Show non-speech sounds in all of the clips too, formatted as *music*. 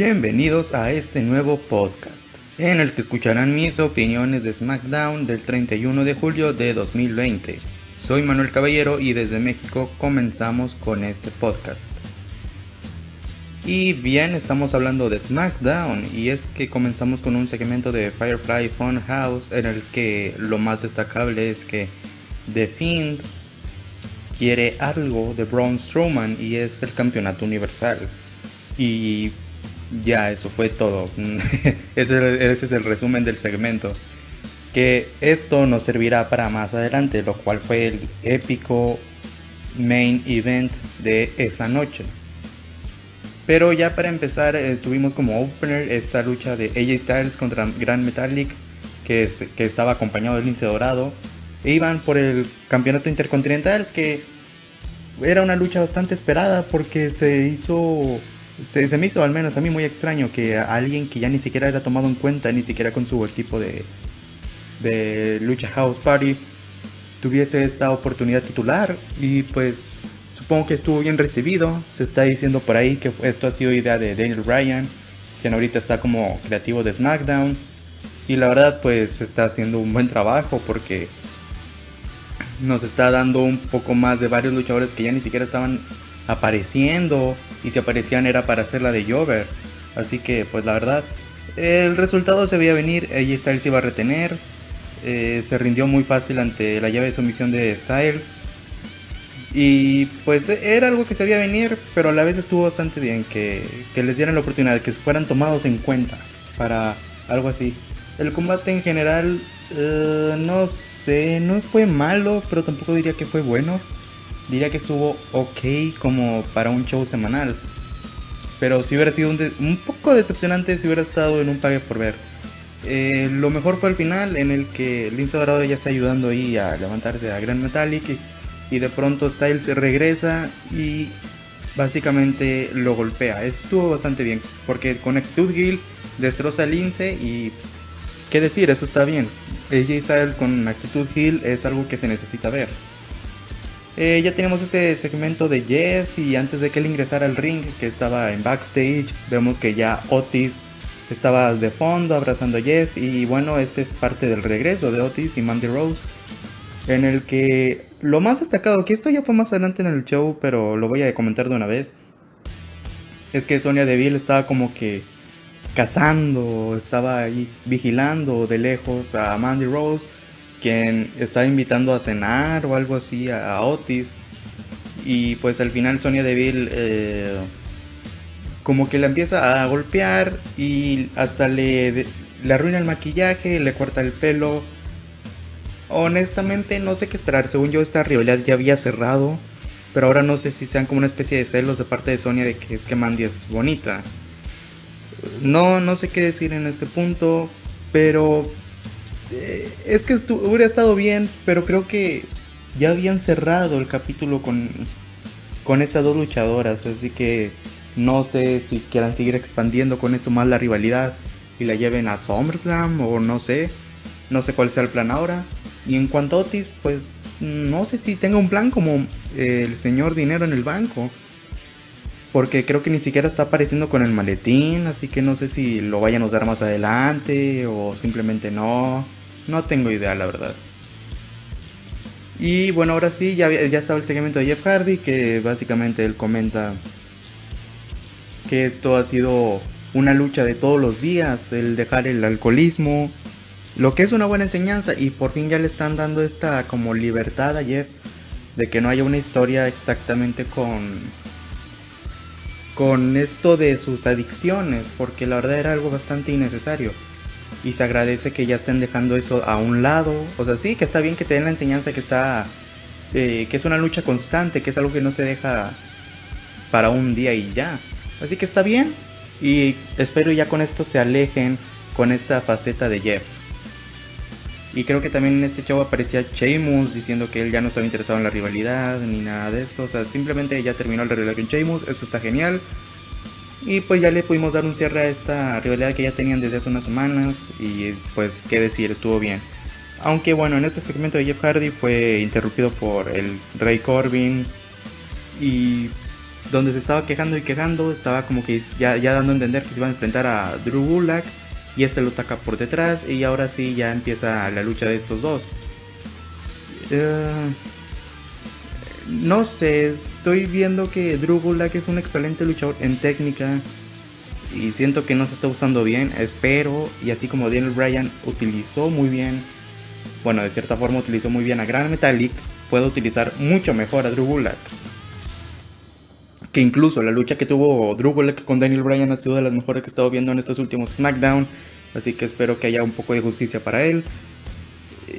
Bienvenidos a este nuevo podcast, en el que escucharán mis opiniones de SmackDown del 31 de julio de 2020. Soy Manuel Caballero y desde México comenzamos con este podcast. Y bien, estamos hablando de SmackDown y es que comenzamos con un segmento de Firefly Funhouse en el que lo más destacable es que The Fiend quiere algo de Braun Strowman y es el campeonato universal. Y ya, eso fue todo. *laughs* ese, es el resumen del segmento. Que esto nos servirá para más adelante, lo cual fue el épico main event de esa noche. Pero ya para empezar, eh, tuvimos como opener esta lucha de AJ Styles contra Grand Metallic, que, que estaba acompañado de Lince Dorado. E iban por el campeonato intercontinental, que era una lucha bastante esperada porque se hizo se, me hizo al menos a mí muy extraño que alguien que ya ni siquiera era tomado en cuenta, ni siquiera con su equipo de, Lucha House Party, tuviese esta oportunidad titular y pues supongo que estuvo bien recibido. Se está diciendo por ahí que esto ha sido idea de Daniel Bryan, quien ahorita está como creativo de SmackDown. Y la verdad pues está haciendo un buen trabajo porque nos está dando un poco más de varios luchadores que ya ni siquiera estaban apareciendo y si aparecían era para hacer la de Jover. Así que pues la verdad, el resultado se veía venir, AJ Styles iba a retener, eh, se rindió muy fácil ante la llave de sumisión de Styles. Y pues era algo que se veía venir, pero a la vez estuvo bastante bien que, que les dieran la oportunidad, que fueran tomados en cuenta para algo así. El combate en general, eh, no sé, no fue malo, pero tampoco diría que fue bueno diría que estuvo ok como para un show semanal. Pero si hubiera sido un, poco decepcionante si hubiera estado en un pague por ver. Eh, lo mejor fue el final en el que Lince Dorado ya está ayudando ahí a levantarse a Grand Metallic y, de pronto Styles regresa y básicamente lo golpea. Eso estuvo bastante bien porque con actitud Hill destroza a Lince y qué decir, eso está bien. AJ Styles con actitud Hill es algo que se necesita ver. Eh, ya tenemos este segmento de Jeff y antes de que él ingresara al ring, que estaba en backstage, vemos que ya Otis estaba de fondo abrazando a Jeff y bueno, este es parte del regreso de Otis y Mandy Rose, en el que lo más destacado, que esto ya fue más adelante en el show, pero lo voy a comentar de una vez, es que Sonia Deville estaba como que cazando, estaba ahí vigilando de lejos a Mandy Rose quien estaba invitando a cenar o algo así a, Otis. Y pues al final Sonia Deville eh, como que la empieza a golpear y hasta le, le arruina el maquillaje, le corta el pelo. Honestamente no sé qué esperar. Según yo esta rivalidad ya había cerrado. Pero ahora no sé si sean como una especie de celos de parte de Sonia de que es que Mandy es bonita. No, no sé qué decir en este punto. Pero eh, es que hubiera estado bien, pero creo que ya habían cerrado el capítulo con, con estas dos luchadoras, así que no sé si quieran seguir expandiendo con esto más la rivalidad y la lleven a SummerSlam o no sé, no sé cuál sea el plan ahora. Y en cuanto a Otis, pues no sé si tenga un plan como el señor dinero en el banco. Porque creo que ni siquiera está apareciendo con el maletín, así que no sé si lo vayan a usar más adelante o simplemente no. No tengo idea, la verdad. Y bueno, ahora sí, ya, ya estaba el segmento de Jeff Hardy, que básicamente él comenta que esto ha sido una lucha de todos los días, el dejar el alcoholismo, lo que es una buena enseñanza y por fin ya le están dando esta como libertad a Jeff de que no haya una historia exactamente con con esto de sus adicciones, porque la verdad era algo bastante innecesario y se agradece que ya estén dejando eso a un lado. O sea, sí, que está bien que te den la enseñanza que está, eh, que es una lucha constante, que es algo que no se deja para un día y ya. Así que está bien. Y espero ya con esto se alejen con esta faceta de Jeff. Y creo que también en este show aparecía Sheamus diciendo que él ya no estaba interesado en la rivalidad ni nada de esto. O sea, simplemente ya terminó la rivalidad con Sheamus. Eso está genial. Y pues ya le pudimos dar un cierre a esta rivalidad que ya tenían desde hace unas semanas. Y pues qué decir, estuvo bien. Aunque bueno, en este segmento de Jeff Hardy fue interrumpido por el Rey Corbin. Y donde se estaba quejando y quejando, estaba como que ya, ya dando a entender que se iba a enfrentar a Drew Gulak y este lo ataca por detrás y ahora sí ya empieza la lucha de estos dos. Eh, no sé, estoy viendo que Drew Gulak es un excelente luchador en técnica y siento que no se está gustando bien. Espero, y así como Daniel Bryan utilizó muy bien, bueno, de cierta forma utilizó muy bien a Gran Metallic, puede utilizar mucho mejor a Drew Gulak. Que incluso la lucha que tuvo Drew Gulak con Daniel Bryan ha sido de las mejores que he estado viendo en estos últimos SmackDown. Así que espero que haya un poco de justicia para él.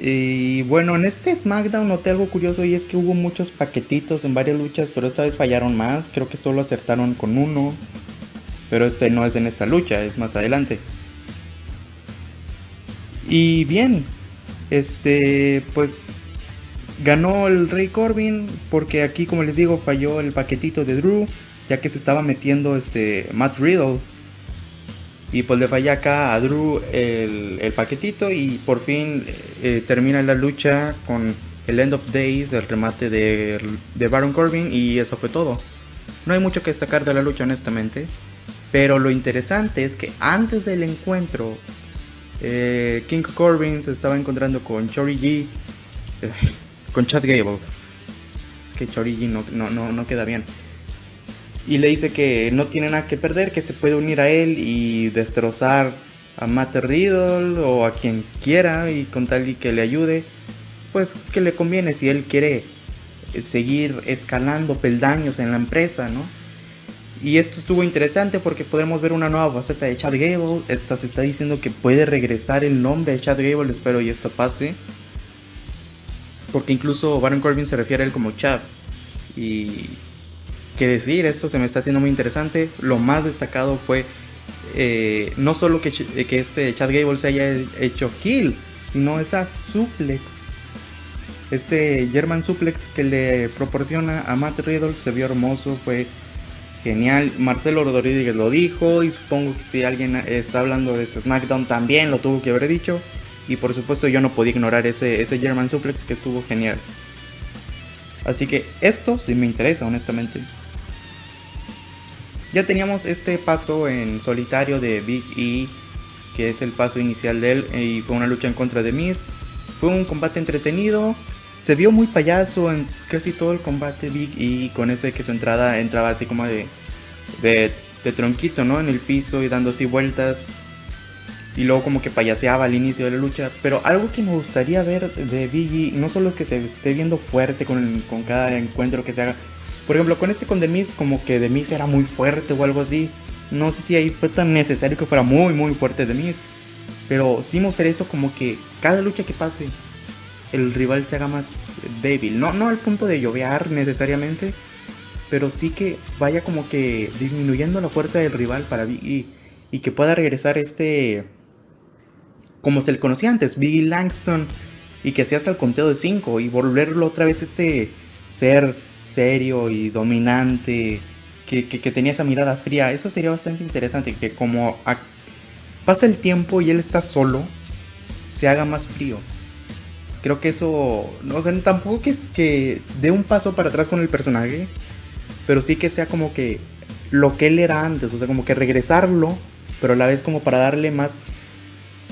Y bueno, en este SmackDown noté algo curioso y es que hubo muchos paquetitos en varias luchas, pero esta vez fallaron más. Creo que solo acertaron con uno. Pero este no es en esta lucha, es más adelante. Y bien, este, pues ganó el Rey Corbin porque aquí, como les digo, falló el paquetito de Drew, ya que se estaba metiendo este Matt Riddle. Y pues le falla acá a Drew el, paquetito y por fin eh, termina la lucha con el End of Days, el remate de, de Baron Corbin y eso fue todo. No hay mucho que destacar de la lucha honestamente. Pero lo interesante es que antes del encuentro, eh, King Corbin se estaba encontrando con Chori G, eh, con Chad Gable. Es que Chori G no, no, no, queda bien. Y le dice que no tiene nada que perder, que se puede unir a él y destrozar a Matt Riddle o a quien quiera y con tal y que le ayude, pues que le conviene si él quiere seguir escalando peldaños en la empresa, ¿no? Y esto estuvo interesante porque podemos ver una nueva faceta de Chad Gable. Esta se está diciendo que puede regresar el nombre de Chad Gable. Espero y esto pase. Porque incluso Baron Corbin se refiere a él como Chad. Y qué decir, esto se me está haciendo muy interesante. Lo más destacado fue eh, no solo que, que este Chad Gable se haya hecho heel, sino esa suplex. Este German suplex que le proporciona a Matt Riddle se vio hermoso, fue Genial, Marcelo Rodríguez lo dijo y supongo que si alguien está hablando de este SmackDown también lo tuvo que haber dicho. Y por supuesto yo no podía ignorar ese, ese German Suplex que estuvo genial. Así que esto sí me interesa honestamente. Ya teníamos este paso en solitario de Big E, que es el paso inicial de él, y fue una lucha en contra de Miz. Fue un combate entretenido, se vio muy payaso en casi todo el combate Big y con eso de que su entrada entraba así como de, de, tronquito, ¿no? En el piso y dando así vueltas. Y luego como que payaseaba al inicio de la lucha. Pero algo que me gustaría ver de Biggie, no solo es que se esté viendo fuerte con, con cada encuentro que se haga. Por ejemplo, con este con Demis, como que Demis era muy fuerte o algo así. No sé si ahí fue tan necesario que fuera muy, muy fuerte Demis. Pero sí gustaría esto como que cada lucha que pase el rival se haga más débil. No, no al punto de llovear necesariamente, pero sí que vaya como que disminuyendo la fuerza del rival para Biggie y que pueda regresar este como se le conocía antes, Biggie Langston y que sea hasta el conteo de 5 y volverlo otra vez este ser serio y dominante que, que, tenía esa mirada fría. Eso sería bastante interesante que como pasa el tiempo y él está solo, se haga más frío creo que eso, no sé, tampoco que es que dé un paso para atrás con el personaje, pero sí que sea como que lo que él era antes, o sea, como que regresarlo, pero a la vez como para darle más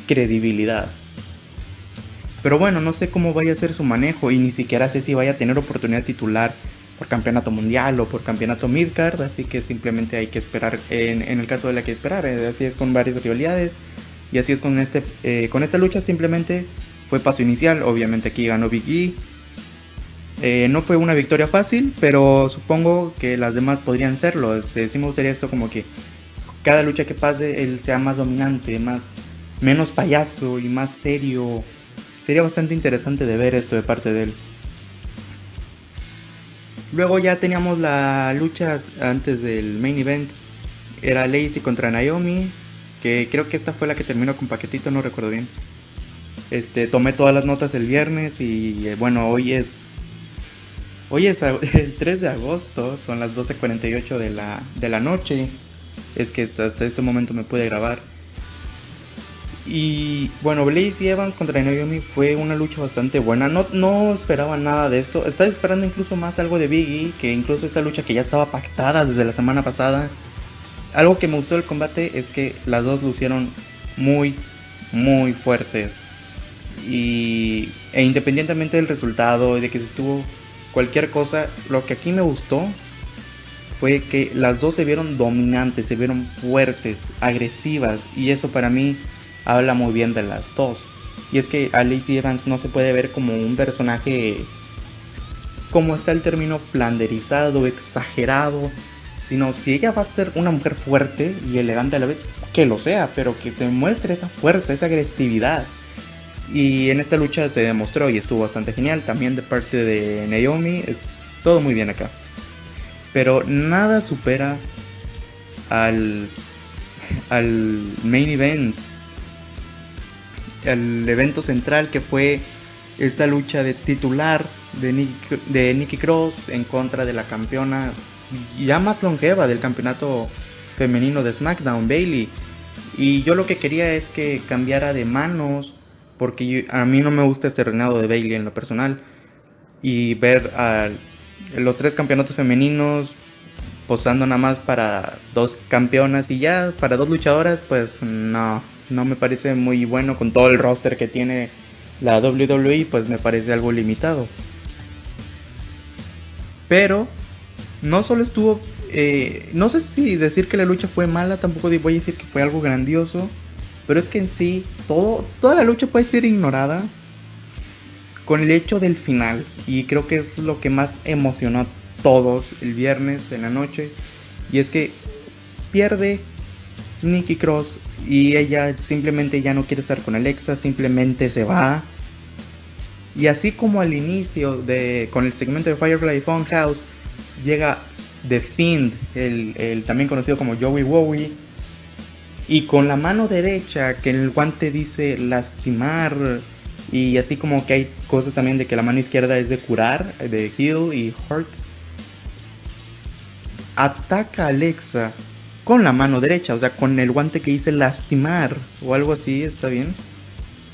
credibilidad. Pero bueno, no sé cómo vaya a ser su manejo y ni siquiera sé si vaya a tener oportunidad titular por campeonato mundial o por campeonato midcard, así que simplemente hay que esperar, en, el caso de la que esperar, eh, así es con varias rivalidades y así es con, este, eh, con esta lucha, simplemente fue paso inicial, obviamente aquí ganó Big E. Eh, no fue una victoria fácil, pero supongo que las demás podrían serlo. Este, sí me gustaría esto como que cada lucha que pase él sea más dominante, más menos payaso y más serio. Sería bastante interesante de ver esto de parte de él. Luego ya teníamos la lucha antes del main event. Era Lacey contra Naomi. Que creo que esta fue la que terminó con paquetito, no recuerdo bien. Este, tomé todas las notas el viernes y eh, bueno, hoy es Hoy es *laughs* el 3 de agosto, son las 12.48 de la, de la noche. Es que hasta, este momento me pude grabar. Y bueno, Blaze Evans contra Naomi fue una lucha bastante buena. No, no esperaba nada de esto. Estaba esperando incluso más algo de Biggie, que incluso esta lucha que ya estaba pactada desde la semana pasada. Algo que me gustó del combate es que las dos lucieron muy, muy fuertes. Y e independientemente del resultado y de que se estuvo cualquier cosa, lo que aquí me gustó fue que las dos se vieron dominantes, se vieron fuertes, agresivas. Y eso para mí habla muy bien de las dos. Y es que a Evans no se puede ver como un personaje, como está el término, flanderizado, exagerado, sino si ella va a ser una mujer fuerte y elegante a la vez, que lo sea, pero que se muestre esa fuerza, esa agresividad. Y en esta lucha se demostró y estuvo bastante genial, también de parte de Naomi, todo muy bien acá. Pero nada supera al, al main event el evento central que fue esta lucha de titular de Nikki, de Cross en contra de la campeona ya más longeva del campeonato femenino de SmackDown, Bailey. Y yo lo que quería es que cambiara de manos, porque a mí no me gusta este reinado de Bailey en lo personal. Y ver a los tres campeonatos femeninos posando nada más para dos campeonas y ya para dos luchadoras, pues no, no me parece muy bueno con todo el roster que tiene la WWE, pues me parece algo limitado. Pero no solo estuvo, eh, no sé si decir que la lucha fue mala, tampoco voy a decir que fue algo grandioso, pero es que en sí todo, toda la lucha puede ser ignorada con el hecho del final y creo que es lo que más emocionó a todos el viernes en la noche y es que pierde Nikki Cross y ella simplemente ya no quiere estar con Alexa, simplemente se va. Y así como al inicio de con el segmento de Firefly Funhouse llega The Fiend, el, también conocido como Joey Wowie, y con la mano derecha que el guante dice lastimar y así como que hay cosas también de que la mano izquierda es de curar, de heal y hurt. Ataca a Alexa con la mano derecha, o sea, con el guante que dice lastimar o algo así, está bien.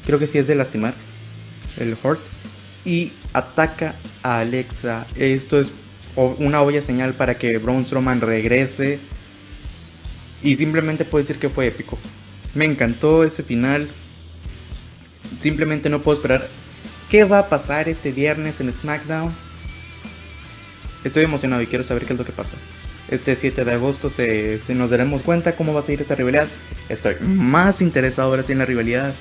Creo que sí es de lastimar, el Hort. Y ataca a Alexa. Esto es una obvia señal para que Braun Strowman regrese. Y simplemente puedo decir que fue épico. Me encantó ese final. Simplemente no puedo esperar. ¿Qué va a pasar este viernes en SmackDown? Estoy emocionado y quiero saber qué es lo que pasa este 7 de agosto se, nos daremos cuenta cómo va a seguir esta rivalidad. Estoy más interesado ahora sí en la rivalidad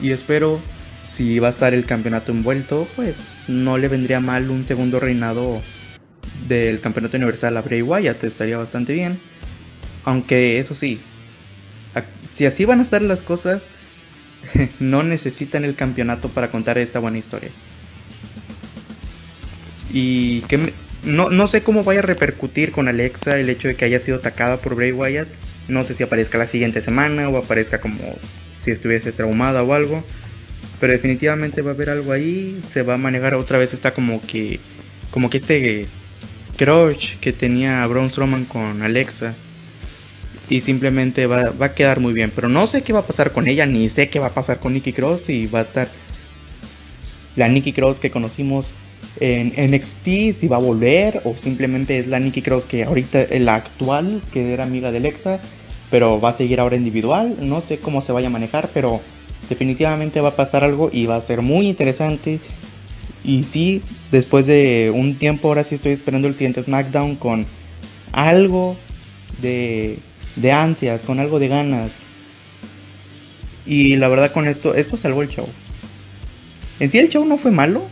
y espero si va a estar el campeonato envuelto, pues no le vendría mal un segundo reinado del campeonato universal a Bray Wyatt, estaría bastante bien. Aunque eso sí, si así van a estar las cosas, *laughs* no necesitan el campeonato para contar esta buena historia. Y que me, no, sé cómo vaya a repercutir con Alexa el hecho de que haya sido atacada por Bray Wyatt. No sé si aparezca la siguiente semana o aparezca como si estuviese traumada o algo. Pero definitivamente va a haber algo ahí. Se va a manejar otra vez. Está como que. Como que este crush que tenía Braun Strowman con Alexa. Y simplemente va, va, a quedar muy bien. Pero no sé qué va a pasar con ella. Ni sé qué va a pasar con Nikki Cross. Y va a estar la Nikki Cross que conocimos en NXT, si va a volver o simplemente es la Nikki Cross que ahorita es la actual, que era amiga de Alexa, pero va a seguir ahora individual. No sé cómo se vaya a manejar, pero definitivamente va a pasar algo y va a ser muy interesante. Y sí, después de un tiempo, ahora sí estoy esperando el siguiente SmackDown con algo de, de ansias, con algo de ganas. Y la verdad con esto, esto salvó el show. En sí el show no fue malo,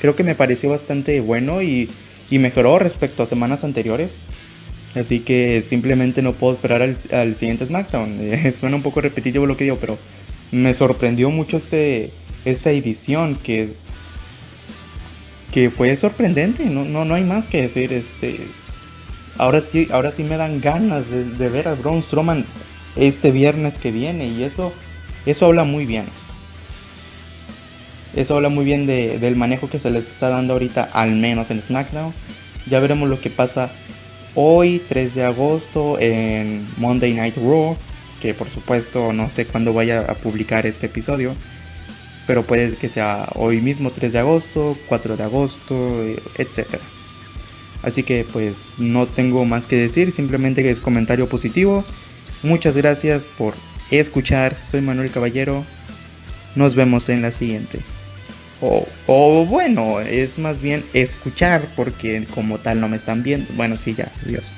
creo que me pareció bastante bueno y, mejoró respecto a semanas anteriores. Así que simplemente no puedo esperar al, siguiente SmackDown. *laughs* suena un poco repetitivo lo que digo, pero me sorprendió mucho este, esta edición que, que fue sorprendente. No, no, no hay más que decir. Este, ahora, sí, ahora sí me dan ganas de, de ver a Braun Strowman este viernes que viene y eso, eso habla muy bien. Eso habla muy bien del manejo que se les está dando ahorita, al menos en SmackDown. Ya veremos lo que pasa hoy, 3 de agosto, en Monday Night Raw. que por supuesto no sé cuándo vaya a publicar este episodio, pero puede que sea hoy mismo 3 de agosto, 4 de agosto, etc. Así que pues no tengo más que decir, simplemente es comentario positivo. Muchas gracias por escuchar, soy Manuel Caballero, nos vemos en la siguiente. O, bueno, es más bien escuchar porque como tal no me están viendo. Bueno, sí, ya, adiós.